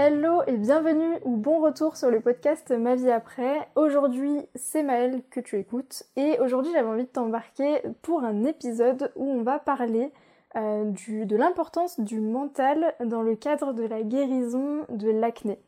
Hello et bienvenue ou bon retour sur le podcast Ma vie après. Aujourd'hui, c'est Maëlle que tu écoutes et aujourd'hui j'avais envie de t'embarquer pour un épisode où on va parler euh, de l'importance du mental dans le cadre de la guérison de l'acné.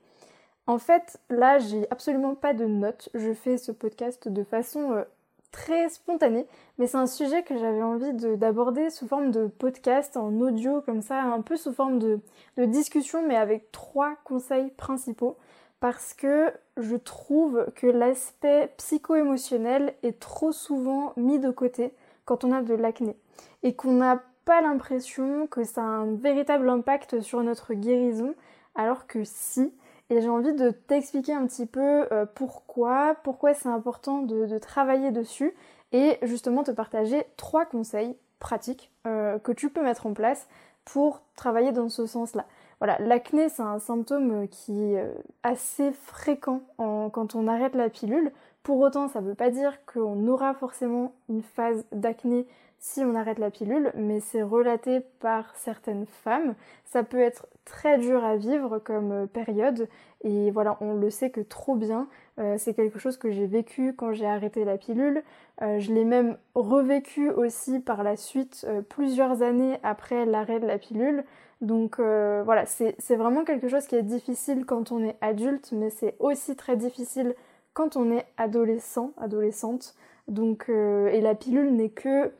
En fait, là, j'ai absolument pas de notes. Je fais ce podcast de façon euh, très spontané, mais c'est un sujet que j'avais envie d'aborder sous forme de podcast, en audio, comme ça, un peu sous forme de, discussion, mais avec trois conseils principaux, parce que je trouve que l'aspect psycho-émotionnel est trop souvent mis de côté quand on a de l'acné, et qu'on n'a pas l'impression que ça a un véritable impact sur notre guérison, alors que si, et j'ai envie de t'expliquer un petit peu euh, pourquoi, pourquoi c'est important de, travailler dessus et justement te partager trois conseils pratiques euh, que tu peux mettre en place pour travailler dans ce sens-là. Voilà, l'acné c'est un symptôme qui est assez fréquent quand on arrête la pilule. Pour autant, ça ne veut pas dire qu'on aura forcément une phase d'acné si on arrête la pilule, mais c'est relaté par certaines femmes. Ça peut être très dur à vivre comme euh, période et voilà, on le sait que trop bien. Euh, c'est quelque chose que j'ai vécu quand j'ai arrêté la pilule. Euh, je l'ai même revécu aussi par la suite plusieurs années après l'arrêt de la pilule. Donc voilà, c'est vraiment quelque chose qui est difficile quand on est adulte, mais c'est aussi très difficile quand on est adolescent, adolescente. Donc, et la pilule n'est que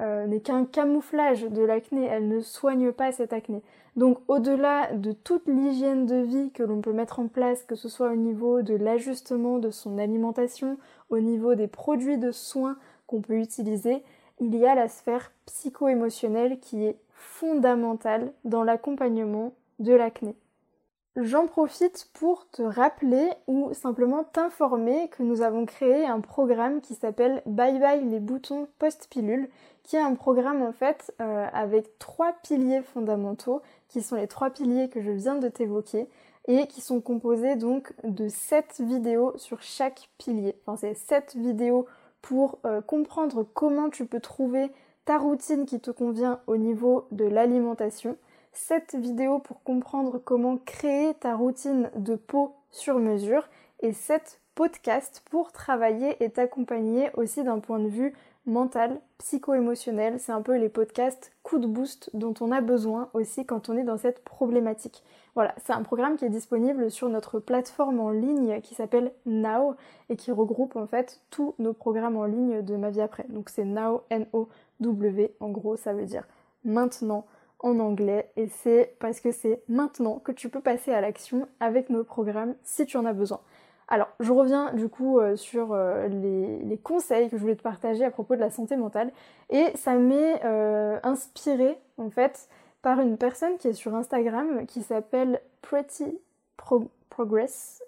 euh, n'est qu'un camouflage de l'acné, elle ne soigne pas cette acné. Donc au-delà de toute l'hygiène de vie que l'on peut mettre en place, que ce soit au niveau de l'ajustement de son alimentation, au niveau des produits de soins qu'on peut utiliser, il y a la sphère psycho-émotionnelle qui est fondamentale dans l'accompagnement de l'acné. J'en profite pour te rappeler ou simplement t'informer que nous avons créé un programme qui s'appelle Bye Bye les boutons post-pilule, qui est un programme en fait euh, avec trois piliers fondamentaux, qui sont les trois piliers que je viens de t'évoquer, et qui sont composés donc de sept vidéos sur chaque pilier. Enfin c'est sept vidéos pour euh, comprendre comment tu peux trouver ta routine qui te convient au niveau de l'alimentation 7 vidéos pour comprendre comment créer ta routine de peau sur mesure et 7 podcasts pour travailler et t'accompagner aussi d'un point de vue mental, psycho-émotionnel. C'est un peu les podcasts coup de boost dont on a besoin aussi quand on est dans cette problématique. Voilà, c'est un programme qui est disponible sur notre plateforme en ligne qui s'appelle Now et qui regroupe en fait tous nos programmes en ligne de ma vie après. Donc c'est Now, N-O-W, en gros ça veut dire maintenant en anglais et c'est parce que c'est maintenant que tu peux passer à l'action avec nos programmes si tu en as besoin. Alors, je reviens du coup euh, sur euh, les, conseils que je voulais te partager à propos de la santé mentale et ça m'est euh, inspiré en fait par une personne qui est sur Instagram qui s'appelle Pretty Progress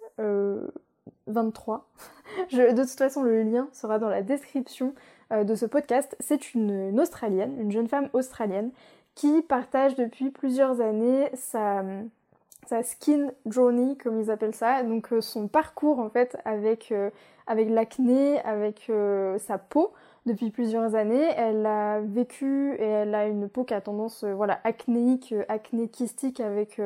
23. de toute façon, le lien sera dans la description de ce podcast. C'est une Australienne, une jeune femme australienne qui partage depuis plusieurs années sa, sa skin journey, comme ils appellent ça, donc euh, son parcours en fait avec, euh, avec l'acné, avec euh, sa peau depuis plusieurs années. Elle a vécu et elle a une peau qui a tendance voilà, acnéique, acné kystique avec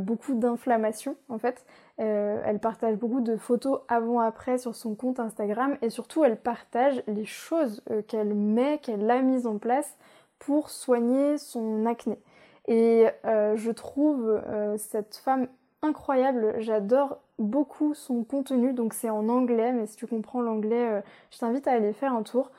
beaucoup d'inflammation en fait. elle partage beaucoup de photos avant-après sur son compte Instagram et surtout elle partage les choses qu'elle met, qu'elle a mises en place pour soigner son acné. Et euh, je trouve euh, cette femme incroyable, j'adore beaucoup son contenu, donc c'est en anglais, mais si tu comprends l'anglais, euh, je t'invite à aller faire un tour.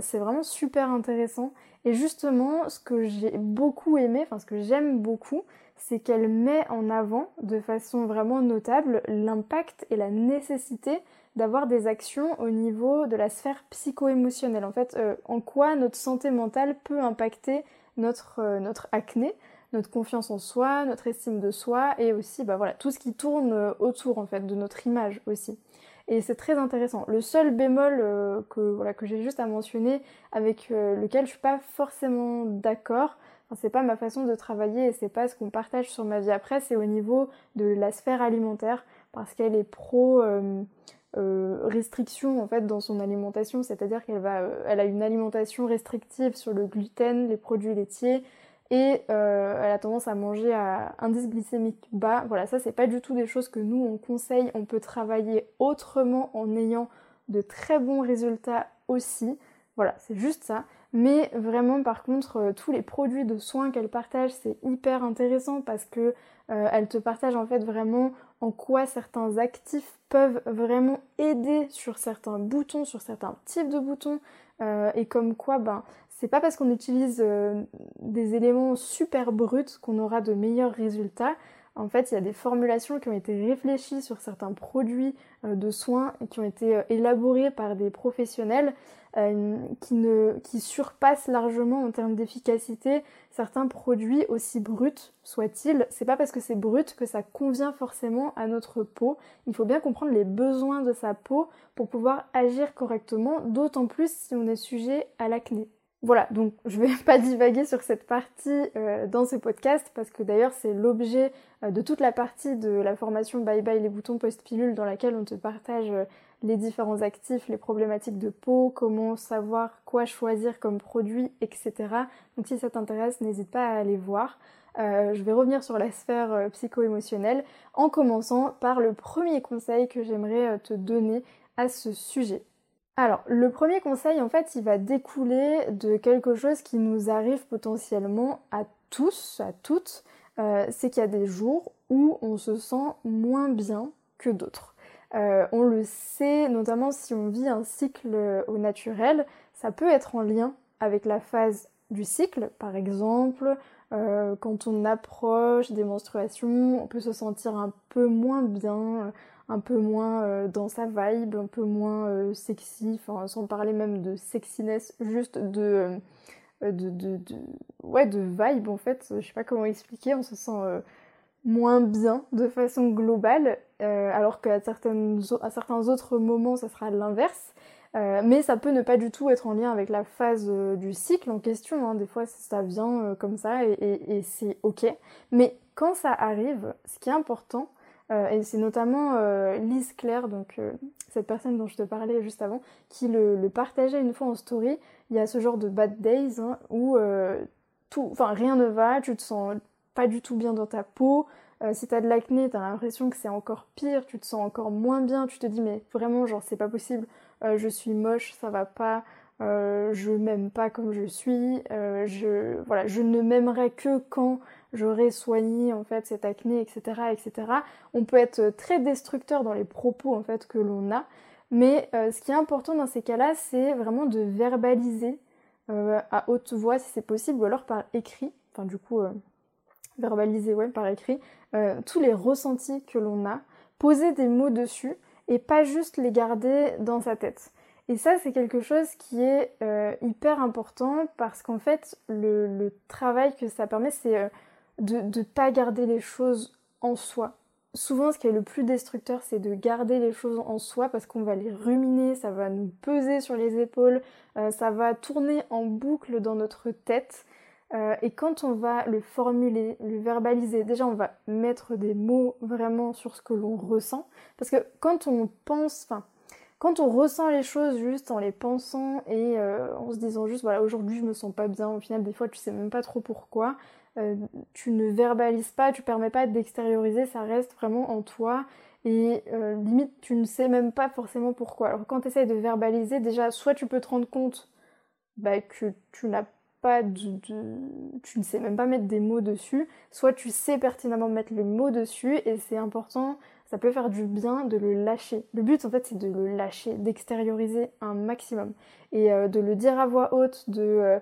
c'est vraiment super intéressant. Et justement, ce que j'ai beaucoup aimé, enfin ce que j'aime beaucoup, c'est qu'elle met en avant de façon vraiment notable l'impact et la nécessité d'avoir des actions au niveau de la sphère psycho-émotionnelle. En fait, en quoi notre santé mentale peut impacter notre, euh, notre acné, notre confiance en soi, notre estime de soi et aussi bah, voilà, tout ce qui tourne euh, autour en fait de notre image aussi. Et c'est très intéressant. Le seul bémol que, voilà, que j'ai juste à mentionner, avec lequel je suis pas forcément d'accord, enfin, c'est pas ma façon de travailler et c'est pas ce qu'on partage sur ma vie après, c'est au niveau de la sphère alimentaire, parce qu'elle est pro euh, restriction en fait dans son alimentation, c'est-à-dire qu'elle va, euh, elle a une alimentation restrictive sur le gluten, les produits laitiers, et euh, elle a tendance à manger à indice glycémique bas. Voilà, ça c'est pas du tout des choses que nous on conseille. On peut travailler autrement en ayant de très bons résultats aussi. Voilà, c'est juste ça. Mais vraiment, par contre, tous les produits de soins qu'elle partage, c'est hyper intéressant parce que elle te partage en fait vraiment en quoi certains actifs peuvent vraiment aider sur certains boutons, sur certains types de boutons, euh, et comme quoi, ben, c'est pas parce qu'on utilise des éléments super bruts qu'on aura de meilleurs résultats. En fait, il y a des formulations qui ont été réfléchies sur certains produits de soins et qui ont été élaborés par des professionnels euh, qui, ne, qui surpasse largement en termes d'efficacité certains produits aussi bruts soient-ils. C'est pas parce que c'est brut que ça convient forcément à notre peau. Il faut bien comprendre les besoins de sa peau pour pouvoir agir correctement, d'autant plus si on est sujet à l'acné. Voilà, donc je vais pas divaguer sur cette partie euh, dans ce podcast parce que d'ailleurs c'est l'objet euh, de toute la partie de la formation Bye Bye les boutons post-pilule dans laquelle on te partage les différents actifs, les problématiques de peau, comment savoir quoi choisir comme produit, etc. Donc si ça t'intéresse, n'hésite pas à aller voir. Euh, je vais revenir sur la sphère euh, psycho-émotionnelle en commençant par le premier conseil que j'aimerais euh, te donner à ce sujet. Alors, le premier conseil, en fait, il va découler de quelque chose qui nous arrive potentiellement à tous, à toutes. c'est qu'il y a des jours où on se sent moins bien que d'autres. Euh, on le sait, notamment si on vit un cycle au naturel, ça peut être en lien avec la phase du cycle. Par exemple, euh, quand on approche des menstruations, on peut se sentir un peu moins bien, un peu moins euh, dans sa vibe, un peu moins sexy, enfin sans parler même de sexiness, juste de, de, de, ouais, de vibe en fait. Je sais pas comment expliquer, on se sent moins bien de façon globale, euh, alors qu'à à certains autres moments, ça sera l'inverse. Euh, mais ça peut ne pas du tout être en lien avec la phase euh, du cycle en question. Hein. Des fois, ça vient comme ça et, c'est ok. Mais quand ça arrive, ce qui est important, et c'est notamment Lise Claire, donc cette personne dont je te parlais juste avant, qui le, partageait une fois en story. Il y a ce genre de bad days hein, où enfin rien ne va, tu te sens pas du tout bien dans ta peau. Euh, si t'as de l'acné, t'as l'impression que c'est encore pire, tu te sens encore moins bien, tu te dis mais vraiment genre c'est pas possible, euh, je suis moche, ça va pas, euh, je m'aime pas comme je suis, je, voilà, je ne m'aimerai que quand j'aurai soigné en fait cette acné, etc., etc. On peut être très destructeur dans les propos en fait que l'on a, mais ce qui est important dans ces cas-là, c'est vraiment de verbaliser à haute voix si c'est possible, ou alors par écrit, enfin du coup verbaliser ouais, par écrit, euh, tous les ressentis que l'on a, poser des mots dessus et pas juste les garder dans sa tête. Et ça, c'est quelque chose qui est euh, hyper important parce qu'en fait, le, travail que ça permet, c'est euh, de ne pas garder les choses en soi. Souvent, ce qui est le plus destructeur, c'est de garder les choses en soi parce qu'on va les ruminer, ça va nous peser sur les épaules, ça va tourner en boucle dans notre tête euh, et quand on va le formuler, le verbaliser, déjà on va mettre des mots vraiment sur ce que l'on ressent. Parce que quand on pense, enfin, quand on ressent les choses juste en les pensant et euh, en se disant juste voilà aujourd'hui je me sens pas bien, au final des fois tu sais même pas trop pourquoi, euh, tu ne verbalises pas, tu permets pas d'extérioriser, ça reste vraiment en toi et limite tu ne sais même pas forcément pourquoi. Alors quand tu essayes de verbaliser, déjà soit tu peux te rendre compte bah, que tu n'as de, tu ne sais même pas mettre des mots dessus, soit tu sais pertinemment mettre les mots dessus et c'est important, ça peut faire du bien de le lâcher. Le but en fait c'est de le lâcher, d'extérioriser un maximum et euh, de le dire à voix haute, de euh,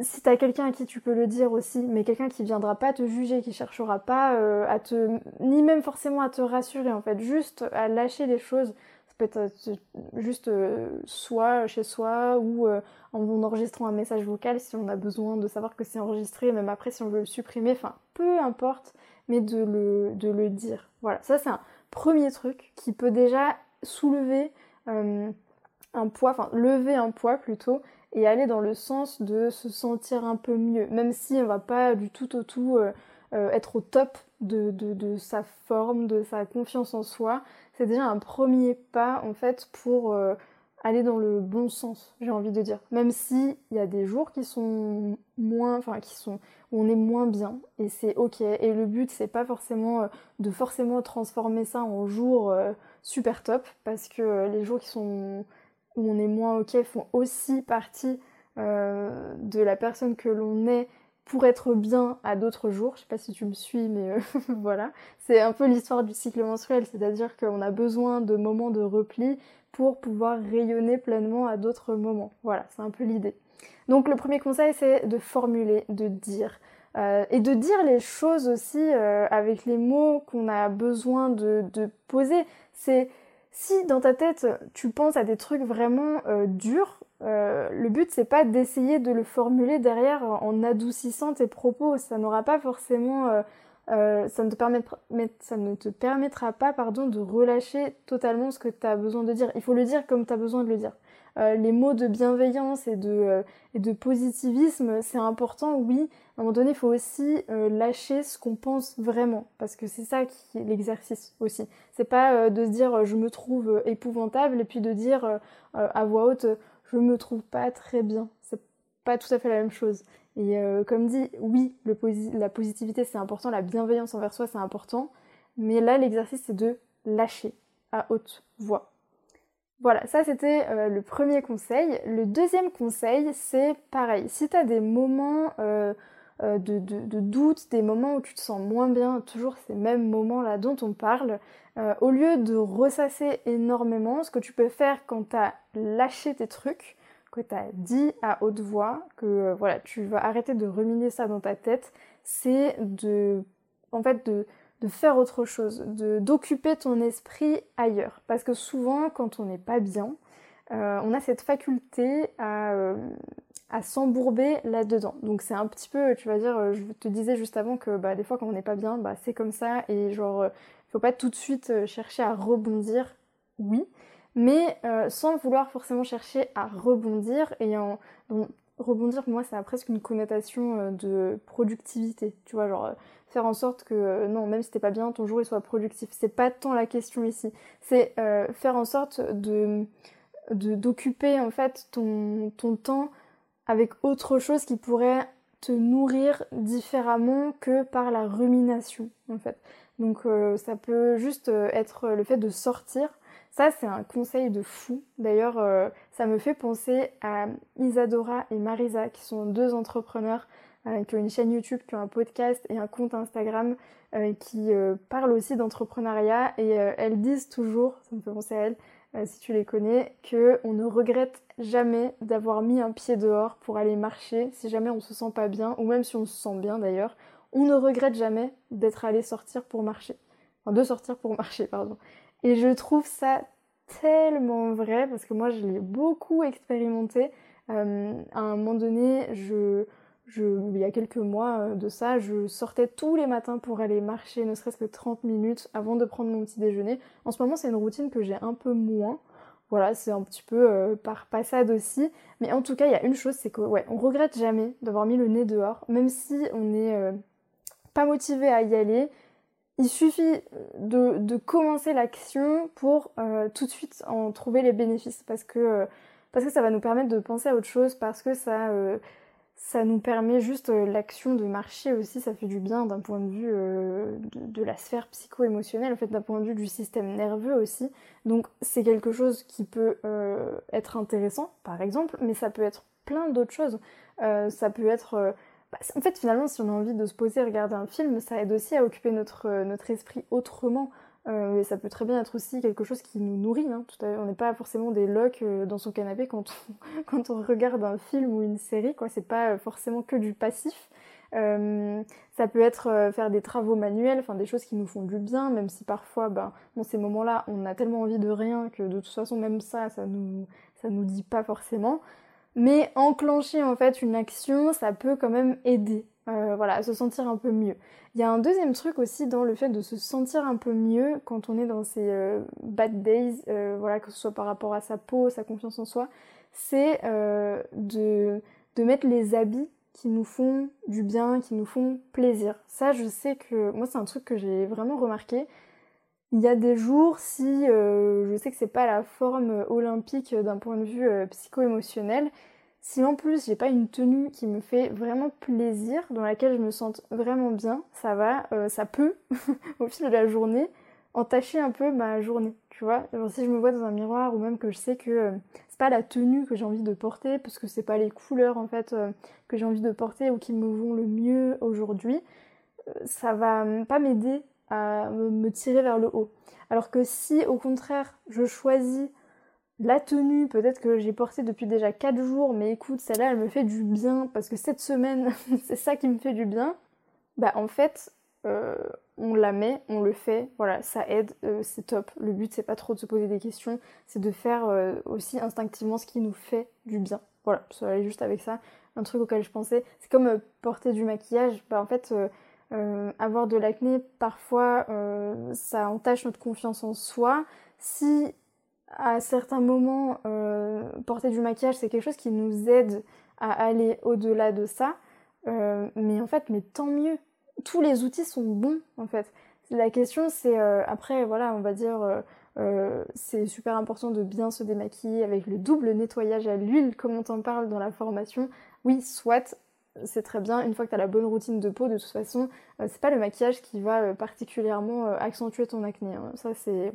si t'as quelqu'un à qui tu peux le dire aussi, mais quelqu'un qui viendra pas te juger, qui cherchera pas euh, à te, ni même forcément à te rassurer en fait, juste à lâcher les choses peut être euh, juste euh, soit chez soi ou euh, en enregistrant un message vocal si on a besoin de savoir que c'est enregistré, même après si on veut le supprimer, enfin peu importe, mais de le, de le dire. Voilà, ça c'est un premier truc qui peut déjà soulever un poids, enfin lever un poids plutôt, et aller dans le sens de se sentir un peu mieux, même si on va pas du tout au tout être au top de, de, sa forme, de sa confiance en soi, c'est déjà un premier pas en fait pour euh, aller dans le bon sens, j'ai envie de dire. Même si il y a des jours qui sont moins, enfin qui sont où on est moins bien et c'est ok. Et le but c'est pas forcément euh, de forcément transformer ça en jours euh, super top parce que euh, les jours qui sont où on est moins ok font aussi partie de la personne que l'on est pour être bien à d'autres jours. Je sais pas si tu me suis, mais voilà. C'est un peu l'histoire du cycle menstruel, c'est-à-dire qu'on a besoin de moments de repli pour pouvoir rayonner pleinement à d'autres moments. Voilà, c'est un peu l'idée. Donc le premier conseil, c'est de formuler, de dire. Euh, et de dire les choses aussi euh, avec les mots qu'on a besoin de, poser. C'est si dans ta tête tu penses à des trucs vraiment euh, durs, le but c'est pas d'essayer de le formuler derrière en adoucissant tes propos. Ça n'aura pas forcément euh, ça, ne te permettra, ça ne te permettra pas pardon, de relâcher totalement ce que tu as besoin de dire. Il faut le dire comme tu as besoin de le dire. Euh, les mots de bienveillance et de, euh, et de positivisme, c'est important, oui. À un moment donné, il faut aussi lâcher ce qu'on pense vraiment, parce que c'est ça qui est l'exercice aussi. C'est pas de se dire je me trouve épouvantable et puis de dire à voix haute je me trouve pas très bien. C'est pas tout à fait la même chose. Et euh, comme dit, oui, la positivité c'est important, la bienveillance envers soi c'est important, mais là l'exercice c'est de lâcher à haute voix. Voilà, ça c'était euh, le premier conseil. Le deuxième conseil c'est pareil, si tu as des moments euh, de, de, doute, des moments où tu te sens moins bien, toujours ces mêmes moments là dont on parle, au lieu de ressasser énormément, ce que tu peux faire quand tu as lâché tes trucs, que tu as dit à haute voix, que euh, voilà, tu vas arrêter de ruminer ça dans ta tête, c'est de en fait de, de faire autre chose, de d'occuper ton esprit ailleurs. Parce que souvent, quand on n'est pas bien, euh, on a cette faculté à, euh, à s'embourber là-dedans. Donc c'est un petit peu, tu vas dire, je te disais juste avant que bah, des fois quand on n'est pas bien, bah, c'est comme ça et genre, faut pas tout de suite chercher à rebondir, oui, mais euh, sans vouloir forcément chercher à rebondir. Et en, rebondir, pour moi, ça a presque une connotation euh, de productivité. Tu vois, genre euh, faire en sorte que, non, même si t'es pas bien, ton jour il soit productif. C'est pas tant la question ici. C'est faire en sorte de d'occuper en fait ton, ton temps avec autre chose qui pourrait te nourrir différemment que par la rumination en fait. Donc ça peut juste être le fait de sortir ça, c'est un conseil de fou. D'ailleurs, euh, ça me fait penser à Isadora et Marisa, qui sont deux entrepreneurs euh, qui ont une chaîne YouTube, qui ont un podcast et un compte Instagram euh, qui parlent aussi d'entrepreneuriat. Et elles disent toujours, ça me fait penser à elles, si tu les connais, qu'on ne regrette jamais d'avoir mis un pied dehors pour aller marcher si jamais on se sent pas bien, ou même si on se sent bien d'ailleurs. On ne regrette jamais d'être allé sortir pour marcher. Enfin, de sortir pour marcher, pardon. Et je trouve ça tellement vrai parce que moi je l'ai beaucoup expérimenté. Euh, à un moment donné, je, il y a quelques mois euh, de ça, je sortais tous les matins pour aller marcher, ne serait-ce que 30 minutes avant de prendre mon petit déjeuner. En ce moment, c'est une routine que j'ai un peu moins. Voilà, c'est un petit peu euh, par passade aussi. Mais en tout cas, il y a une chose, c'est que ouais, on regrette jamais d'avoir mis le nez dehors, même si on n'est pas motivé à y aller il suffit de, commencer l'action pour euh, tout de suite en trouver les bénéfices parce que, euh, parce que ça va nous permettre de penser à autre chose, parce que ça, euh, ça nous permet juste l'action de marcher aussi, ça fait du bien d'un point de vue de, la sphère psycho-émotionnelle, en fait d'un point de vue du système nerveux aussi. Donc c'est quelque chose qui peut être intéressant par exemple, mais ça peut être plein d'autres choses. ça peut être en fait, finalement, si on a envie de se poser et regarder un film, ça aide aussi à occuper notre, euh, esprit autrement. Euh, et ça peut très bien être aussi quelque chose qui nous nourrit. Hein, on n'est pas forcément des locs euh, dans son canapé quand on, regarde un film ou une série. quoi. C'est pas forcément que du passif. ça peut être faire des travaux manuels, des choses qui nous font du bien, même si parfois, ben, dans ces moments-là, on a tellement envie de rien que de toute façon, même ça, ça nous, ça nous dit pas forcément. Mais enclencher en fait une action, ça peut quand même aider. Euh, voilà, à se sentir un peu mieux. Il y a un deuxième truc aussi dans le fait de se sentir un peu mieux quand on est dans ces euh, bad days, euh, voilà, que ce soit par rapport à sa peau, sa confiance en soi, c'est de, de mettre les habits qui nous font du bien, qui nous font plaisir. Ça, je sais que moi, c'est un truc que j'ai vraiment remarqué. Il y a des jours, si je sais que c'est pas la forme olympique d'un point de vue psycho-émotionnel, si en plus j'ai pas une tenue qui me fait vraiment plaisir, dans laquelle je me sente vraiment bien, ça va, euh, ça peut, au fil de la journée, entacher un peu ma journée, tu vois. Si je me vois dans un miroir ou même que je sais que euh, c'est pas la tenue que j'ai envie de porter, parce que c'est pas les couleurs en fait euh, que j'ai envie de porter ou qui me vont le mieux aujourd'hui, ça va pas m'aider à me tirer vers le haut. Alors que si au contraire je choisis la tenue, peut-être que j'ai porté depuis déjà 4 jours, mais écoute, celle-là, elle me fait du bien, parce que cette semaine, c'est ça qui me fait du bien. Bah en fait, euh, on la met, on le fait, voilà, ça aide, euh, c'est top. Le but, c'est pas trop de se poser des questions, c'est de faire euh, aussi instinctivement ce qui nous fait du bien. Voilà, ça allait juste avec ça. Un truc auquel je pensais, c'est comme porter du maquillage, bah en fait... avoir de l'acné, parfois, ça entache notre confiance en soi. Si à certains moments, euh, porter du maquillage, c'est quelque chose qui nous aide à aller au-delà de ça. Euh, mais en fait, mais tant mieux. Tous les outils sont bons, en fait. La question, c'est euh, après, voilà, on va dire, c'est super important de bien se démaquiller avec le double nettoyage à l'huile, comme on t'en parle dans la formation. Oui, soit, c'est très bien. Une fois que tu as la bonne routine de peau, de toute façon, c'est pas le maquillage qui va particulièrement accentuer ton acné. Hein. Ça, c'est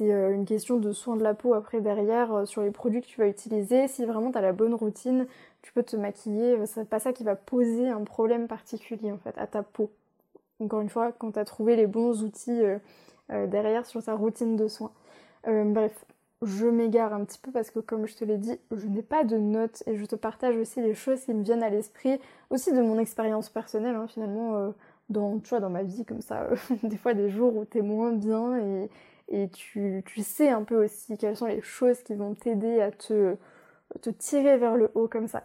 euh, une question de soin de la peau après derrière euh, sur les produits que tu vas utiliser. Si vraiment tu as la bonne routine, tu peux te maquiller. Euh, c'est pas ça qui va poser un problème particulier en fait à ta peau. Encore une fois, quand tu as trouvé les bons outils derrière sur ta routine de soins. bref, je m'égare un petit peu parce que comme je te l'ai dit, je n'ai pas de notes et je te partage aussi les choses qui me viennent à l'esprit, aussi de mon expérience personnelle hein, finalement dans, tu vois, dans ma vie comme ça, des fois des jours où t'es moins bien et, et tu, sais un peu aussi quelles sont les choses qui vont t'aider à te, te tirer vers le haut comme ça.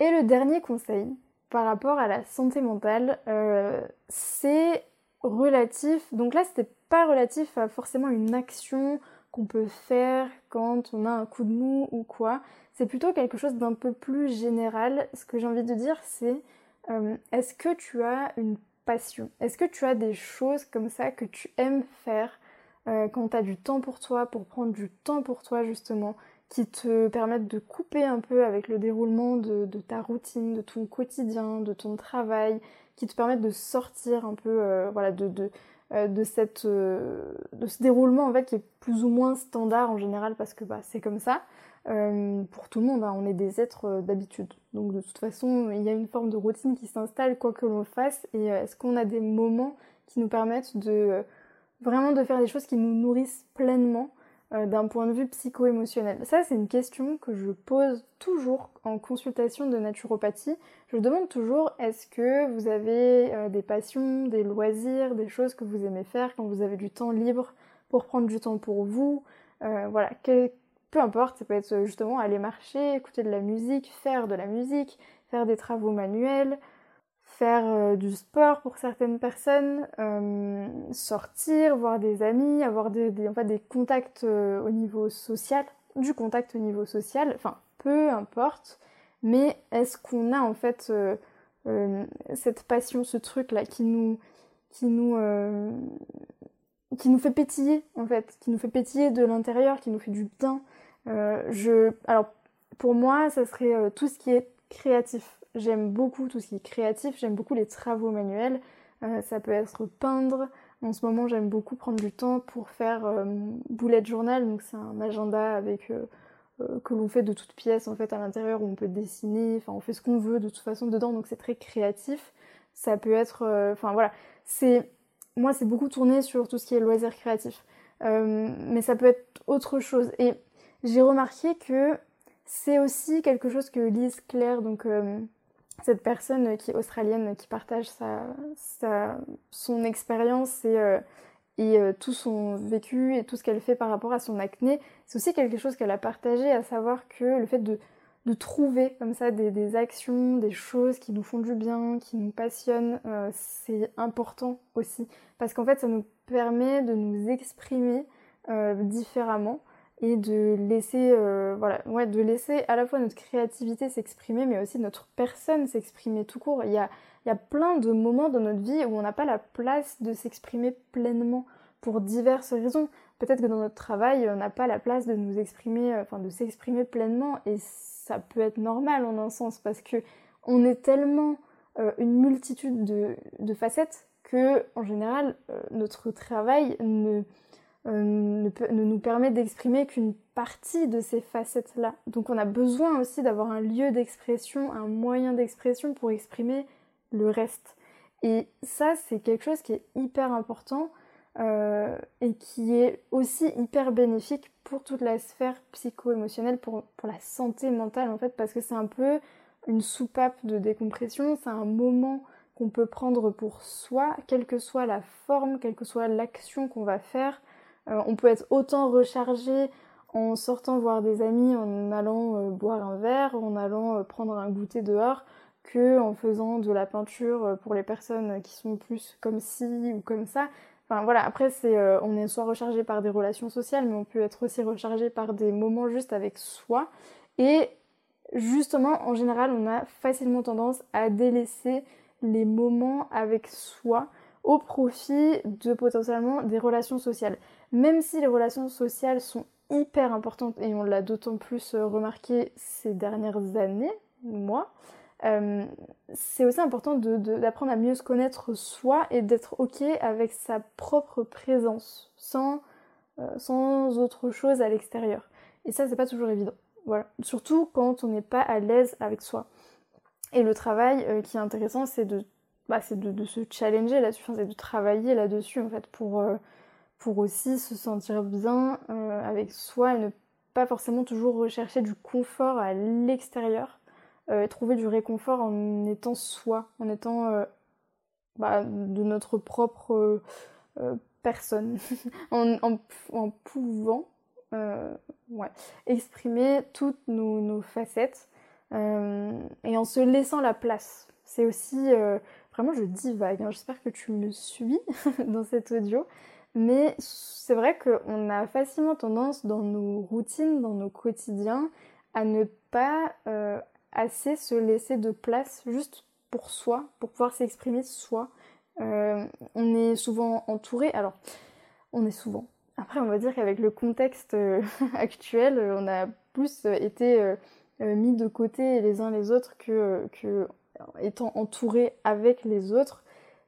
Et le dernier conseil par rapport à la santé mentale, euh, c'est relatif. Donc là, c'était pas relatif à forcément une action peut faire quand on a un coup de mou ou quoi. C'est plutôt quelque chose d'un peu plus général. Ce que j'ai envie de dire, c'est euh, est-ce que tu as une passion? Est-ce que tu as des choses comme ça que tu aimes faire euh, quand tu as du temps pour toi, pour prendre du temps pour toi justement, qui te permettent de couper un peu avec le déroulement de, ta routine, de ton quotidien, de ton travail, qui te permettent de sortir un peu euh, voilà, de, de, cette, de ce déroulement en fait qui est plus ou moins standard en général parce que bah, c'est comme ça. pour tout le monde, hein, on est des êtres d'habitude. Donc de toute façon, il y a une forme de routine qui s'installe quoi que l'on fasse. Et est-ce qu'on a des moments qui nous permettent de vraiment de faire des choses qui nous nourrissent pleinement? Euh, d'un point de vue psycho-émotionnel. Ça, c'est une question que je pose toujours en consultation de naturopathie. Je demande toujours est-ce que vous avez euh, des passions, des loisirs, des choses que vous aimez faire quand vous avez du temps libre pour prendre du temps pour vous? Euh, voilà, peu importe, ça peut être justement aller marcher, écouter de la musique, faire de la musique, faire des travaux manuels, faire euh, du sport pour certaines personnes, euh, sortir, voir des amis, avoir des, des contacts euh, au niveau social, du contact au niveau social, enfin peu importe, mais est-ce qu'on a en fait cette passion, ce truc là qui nous, qui nous, qui nous fait pétiller en fait, qui nous fait pétiller de l'intérieur, qui nous fait du bien. je, alors pour moi, ça serait tout ce qui est créatif J'aime beaucoup tout ce qui est créatif, j'aime beaucoup les travaux manuels. Euh, ça peut être peindre. En ce moment, j'aime beaucoup prendre du temps pour faire euh, bullet journal. Donc, c'est un agenda avec euh, que l'on fait de toutes pièces en fait à l'intérieur où on peut dessiner. Enfin, on fait ce qu'on veut de toute façon dedans. Donc, c'est très créatif. Ça peut être, enfin voilà, c'est moi, c'est beaucoup tourné sur tout ce qui est loisirs créatifs. mais ça peut être autre chose. Et j'ai remarqué que c'est aussi quelque chose que Lise Claire, donc cette personne qui est australienne qui partage sa, son expérience et, euh, et euh, tout son vécu et tout ce qu'elle fait par rapport à son acné, c'est aussi quelque chose qu'elle a partagé, à savoir que le fait de, de trouver comme ça des, des, actions, des choses qui nous font du bien, qui nous passionnent, euh, c'est important aussi. Parce qu'en fait, ça nous permet de nous exprimer différemment et de laisser euh, voilà ouais de laisser à la fois notre créativité s'exprimer mais aussi notre personne s'exprimer tout court il y a, y a plein de moments dans notre vie où on n'a pas la place de s'exprimer pleinement pour diverses raisons. Peut-être que dans notre travail, on n'a pas la place de nous exprimer, euh, enfin de s'exprimer pleinement, et ça peut être normal en un sens, parce que on est tellement euh, une multitude de, facettes que, en général, notre travail ne, ne, ne nous permet d'exprimer qu'une partie de ces facettes-là. Donc on a besoin aussi d'avoir un lieu d'expression, un moyen d'expression pour exprimer le reste. Et ça, c'est quelque chose qui est hyper important euh, et qui est aussi hyper bénéfique pour toute la sphère psycho-émotionnelle, pour la santé mentale en fait, parce que c'est un peu une soupape de décompression, c'est un moment qu'on peut prendre pour soi, quelle que soit la forme, quelle que soit l'action qu'on va faire. Euh, on peut être autant rechargé en sortant voir des amis, en allant euh, boire un verre, en allant prendre un goûter dehors, que en faisant de la peinture pour les personnes qui sont plus comme ci ou comme ça. Enfin voilà, après c'est euh, on est soit rechargé par des relations sociales, mais on peut être aussi rechargé par des moments juste avec soi. Et justement, en général, on a facilement tendance à délaisser les moments avec soi au profit de potentiellement des relations sociales. Même si les relations sociales sont hyper importantes et on l'a d'autant plus euh, remarqué ces dernières années, moi, euh, c'est aussi important d'apprendre à mieux se connaître soi et d'être ok avec sa propre présence, sans, euh, sans autre chose à l'extérieur. Et ça, c'est pas toujours évident. Voilà. Surtout quand on n'est pas à l'aise avec soi. Et le travail qui est intéressant, c'est de, bah, de, de, se challenger là-dessus, c'est de travailler là-dessus en fait pour, pour aussi se sentir bien avec soi et ne pas forcément toujours rechercher du confort à l'extérieur euh, trouver du réconfort en étant soi, en étant euh, bah, de notre propre euh, personne, en, pouvant exprimer toutes nos, facettes et en se laissant la place. C'est aussi, vraiment je dis vague, hein, j'espère que tu me suis dans cet audio, mais c'est vrai qu'on a facilement tendance dans nos routines, dans nos quotidiens, à ne pas assez se laisser de place juste pour soi, pour pouvoir s'exprimer soi. Euh, on est souvent entouré, alors on est souvent. Après, on va dire qu'avec le contexte euh, actuel, on a plus été euh, mis de côté les uns les autres que, que étant entouré avec les autres.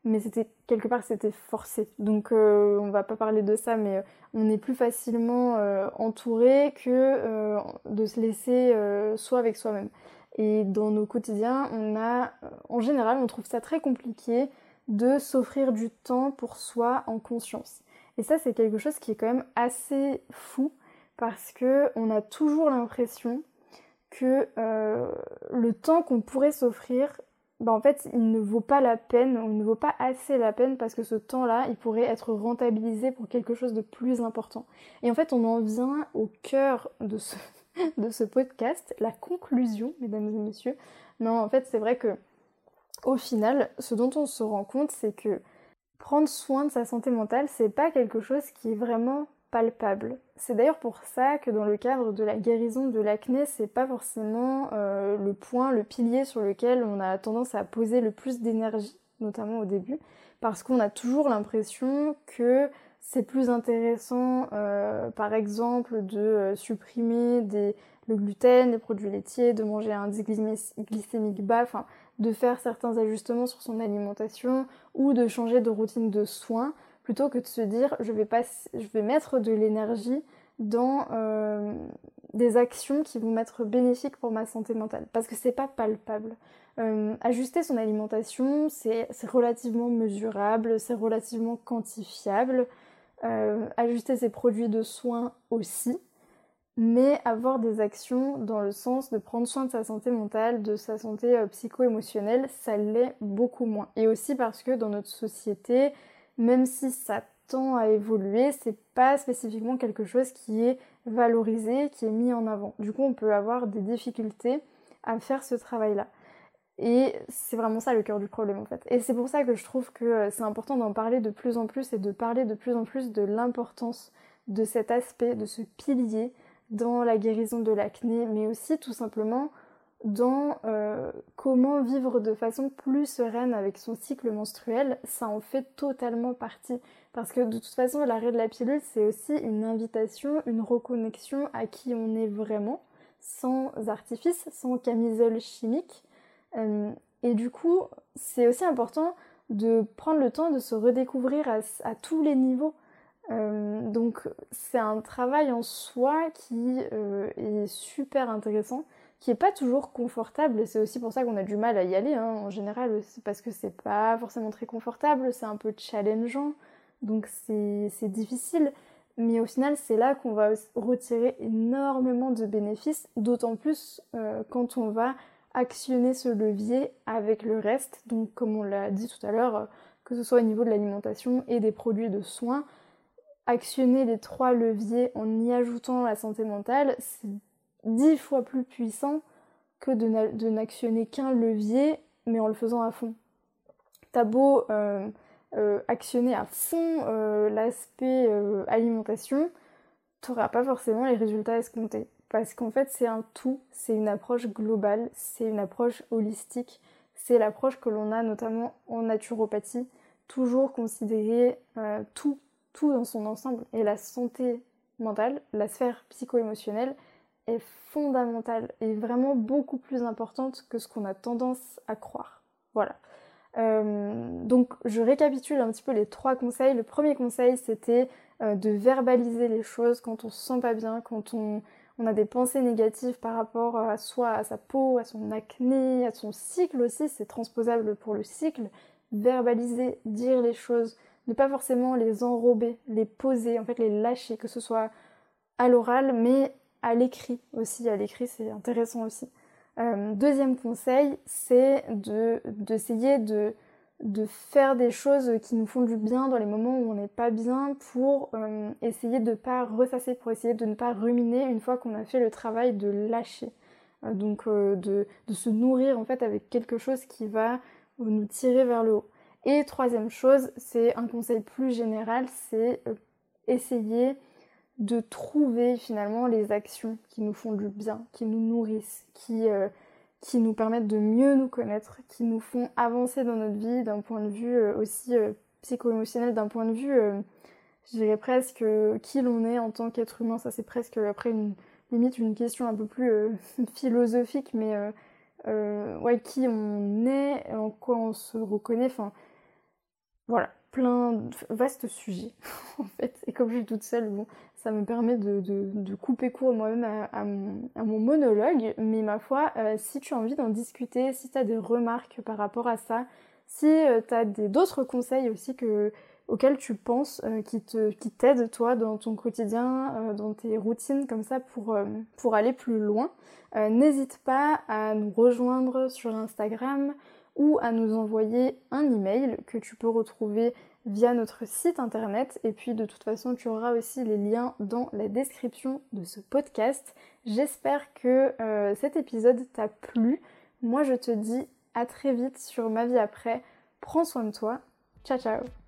Mais c'était quelque part c'était forcé. Donc on va pas parler de ça, mais on est plus facilement entouré que de se laisser soi avec soi-même. Et dans nos quotidiens, on a, euh, en général, on trouve ça très compliqué de s'offrir du temps pour soi en conscience. Et ça, c'est quelque chose qui est quand même assez fou parce que on a toujours l'impression que euh, le temps qu'on pourrait s'offrir, bah en fait, il ne vaut pas la peine, ou il ne vaut pas assez la peine parce que ce temps-là, il pourrait être rentabilisé pour quelque chose de plus important. Et en fait, on en vient au cœur de ce, podcast, la conclusion, mesdames et messieurs. Non, en fait, c'est vrai que au final, ce dont on se rend compte, c'est que prendre soin de sa santé mentale, c'est pas quelque chose qui est vraiment C'est d'ailleurs pour ça que dans le cadre de la guérison de l'acné, c'est pas forcément euh, le point, le pilier sur lequel on a tendance à poser le plus d'énergie, notamment au début, parce qu'on a toujours l'impression que c'est plus intéressant, euh, par exemple, de euh, supprimer le gluten, les produits laitiers, de manger un indice glycémique bas, de faire certains ajustements sur son alimentation ou de changer de routine de soins, plutôt que de se dire je vais, je vais mettre de l'énergie dans euh, des actions qui vont m'être bénéfiques pour ma santé mentale, parce que c'est pas palpable. ajuster son alimentation, c'est relativement mesurable, c'est relativement quantifiable. Euh, ajuster ses produits de soins aussi, mais avoir des actions dans le sens de prendre soin de sa santé mentale, de sa santé euh, psycho-émotionnelle, ça l'est beaucoup moins. Et aussi parce que dans notre société, même si ça tend à évoluer, c'est pas spécifiquement quelque chose qui est valorisé, qui est mis en avant. Du coup, on peut avoir des difficultés à faire ce travail-là. Et c'est vraiment ça le cœur du problème en fait. Et c'est pour ça que je trouve que euh, c'est important d'en parler de plus en plus et de parler de plus en plus de l'importance de cet aspect, de ce pilier dans la guérison de l'acné, mais aussi tout simplement dans euh, comment vivre de façon plus sereine avec son cycle menstruel, ça en fait totalement partie. Parce que de toute façon, l'arrêt de la pilule, c'est aussi une invitation, une reconnexion à qui on est vraiment, sans artifice, sans camisole chimique. Euh, et du coup, c'est aussi important de prendre le temps de se redécouvrir à, tous les niveaux. Euh, donc c'est un travail en soi qui est super intéressant qui est pas toujours confortable. C'est aussi pour ça qu'on a du mal à y aller. Hein. En général, parce que c'est pas forcément très confortable, c'est un peu challengeant, donc c'est difficile. Mais au final, c'est là qu'on va retirer énormément de bénéfices, d'autant plus euh, quand on va actionner ce levier avec le reste. Donc, comme on l'a dit tout à l'heure, que ce soit au niveau de l'alimentation et des produits de soins, actionner les trois leviers en y ajoutant la santé mentale, c'est dix fois plus puissant que de n'actionner qu'un levier, mais en le faisant à fond. T'as beau euh, euh, actionner à fond euh, l'aspect alimentation, t'auras pas forcément les résultats escomptés. Parce qu'en fait, c'est un tout, c'est une approche globale, c'est une approche holistique, c'est l'approche que l'on a notamment en naturopathie, toujours considérer tout, tout dans son ensemble. Et la santé mentale, la sphère psycho-émotionnelle, fondamentale et vraiment beaucoup plus importante que ce qu'on a tendance à croire. Voilà. Euh, donc je récapitule un petit peu les trois conseils. Le premier conseil c'était euh, de verbaliser les choses quand on se sent pas bien, quand on, on, a des pensées négatives par rapport à soi, à sa peau, à son acné, à son cycle aussi, c'est transposable pour le cycle. Verbaliser, dire les choses, ne pas forcément les enrober, les poser, en fait les lâcher, que ce soit à l'oral, mais à l'écrit aussi. À l'écrit, c'est intéressant aussi. Euh, deuxième conseil, c'est d'essayer de, de, faire des choses qui nous font du bien dans les moments où on n'est pas bien pour euh, essayer de ne pas ressasser, pour essayer de ne pas ruminer une fois qu'on a fait le travail de lâcher. Euh, donc de, de, se nourrir en fait avec quelque chose qui va nous tirer vers le haut. Et troisième chose, c'est un conseil plus général, c'est essayer de trouver finalement les actions qui nous font du bien, qui nous nourrissent, qui, euh, qui nous permettent de mieux nous connaître, qui nous font avancer dans notre vie d'un point de vue euh, aussi euh, psycho-émotionnel, d'un point de vue, je dirais presque, qui l'on est en tant qu'être humain. Ça c'est presque après une limite une question un peu plus philosophique, mais ouais, qui on est, en quoi on se reconnaît, enfin voilà, plein de vastes sujets en fait. Et comme je suis toute seule, bon, ça me permet de, couper court moi-même à, mon, monologue. Mais ma foi, euh, si tu as envie d'en discuter, si tu as des remarques par rapport à ça, si euh, tu as d'autres conseils aussi que, auxquels tu penses euh, qui te qui t'aident toi dans ton quotidien, dans tes routines comme ça pour, pour aller plus loin, n'hésite pas à nous rejoindre sur Instagram ou à nous envoyer un email que tu peux retrouver via notre site internet et puis de toute façon tu auras aussi les liens dans la description de ce podcast. J'espère que euh, cet épisode t'a plu. Moi je te dis à très vite sur ma vie après. Prends soin de toi. Ciao ciao